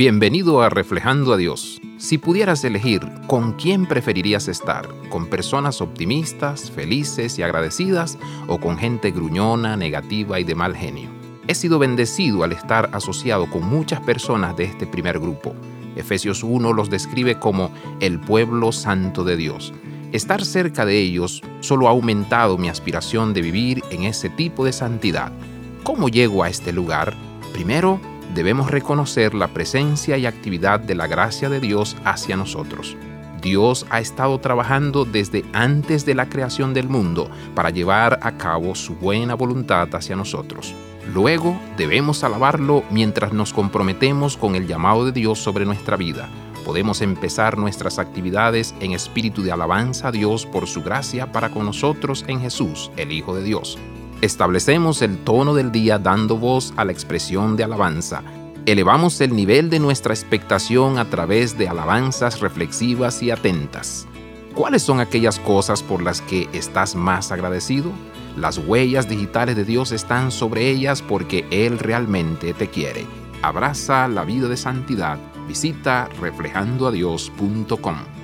Bienvenido a Reflejando a Dios. Si pudieras elegir, ¿con quién preferirías estar? ¿Con personas optimistas, felices y agradecidas o con gente gruñona, negativa y de mal genio? He sido bendecido al estar asociado con muchas personas de este primer grupo. Efesios 1 los describe como el pueblo santo de Dios. Estar cerca de ellos solo ha aumentado mi aspiración de vivir en ese tipo de santidad. ¿Cómo llego a este lugar? Primero, debemos reconocer la presencia y actividad de la gracia de Dios hacia nosotros. Dios ha estado trabajando desde antes de la creación del mundo para llevar a cabo su buena voluntad hacia nosotros. Luego debemos alabarlo mientras nos comprometemos con el llamado de Dios sobre nuestra vida. Podemos empezar nuestras actividades en espíritu de alabanza a Dios por su gracia para con nosotros en Jesús, el Hijo de Dios. Establecemos el tono del día dando voz a la expresión de alabanza. Elevamos el nivel de nuestra expectación a través de alabanzas reflexivas y atentas. ¿Cuáles son aquellas cosas por las que estás más agradecido? Las huellas digitales de Dios están sobre ellas porque Él realmente te quiere. Abraza la vida de santidad. Visita reflejandoadios.com.